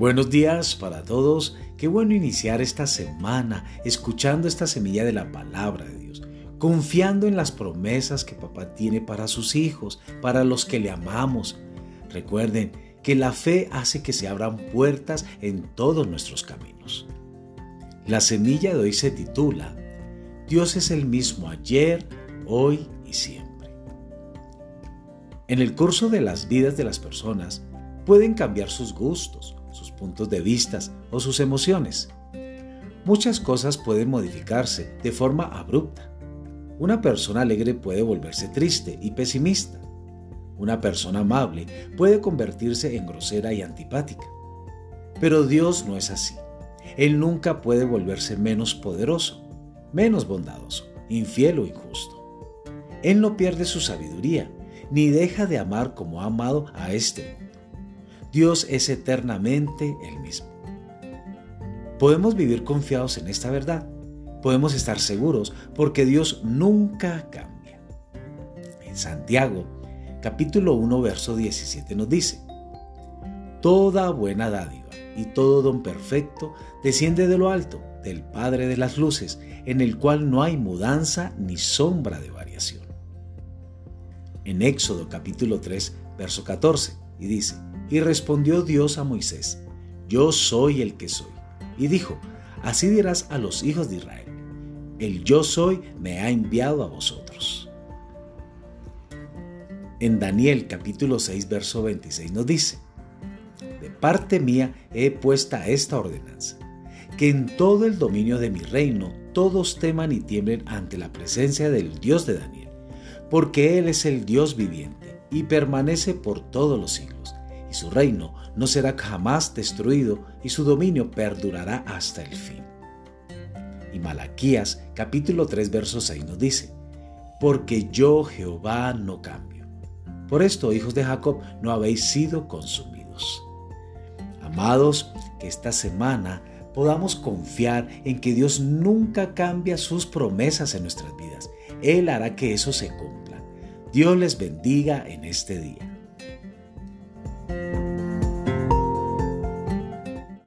Buenos días para todos. Qué bueno iniciar esta semana escuchando esta semilla de la palabra de Dios, confiando en las promesas que papá tiene para sus hijos, para los que le amamos. Recuerden que la fe hace que se abran puertas en todos nuestros caminos. La semilla de hoy se titula Dios es el mismo ayer, hoy y siempre. En el curso de las vidas de las personas pueden cambiar sus gustos, puntos de vista o sus emociones. Muchas cosas pueden modificarse de forma abrupta. Una persona alegre puede volverse triste y pesimista. Una persona amable puede convertirse en grosera y antipática. Pero Dios no es así. Él nunca puede volverse menos poderoso, menos bondadoso, infiel o injusto. Él no pierde su sabiduría, ni deja de amar como ha amado a este mundo. Dios es eternamente el mismo. Podemos vivir confiados en esta verdad. Podemos estar seguros porque Dios nunca cambia. En Santiago, capítulo 1, verso 17 nos dice, Toda buena dádiva y todo don perfecto desciende de lo alto, del Padre de las Luces, en el cual no hay mudanza ni sombra de variación. En Éxodo capítulo 3, verso 14, y dice, y respondió Dios a Moisés, Yo soy el que soy. Y dijo, Así dirás a los hijos de Israel, El yo soy me ha enviado a vosotros. En Daniel capítulo 6, verso 26 nos dice, De parte mía he puesta esta ordenanza, que en todo el dominio de mi reino todos teman y tiemblen ante la presencia del Dios de Daniel, porque Él es el Dios viviente y permanece por todos los siglos y su reino no será jamás destruido y su dominio perdurará hasta el fin. Y Malaquías capítulo 3 verso 6 nos dice, porque yo Jehová no cambio. Por esto, hijos de Jacob, no habéis sido consumidos. Amados, que esta semana podamos confiar en que Dios nunca cambia sus promesas en nuestras vidas. Él hará que eso se cumpla. Dios les bendiga en este día.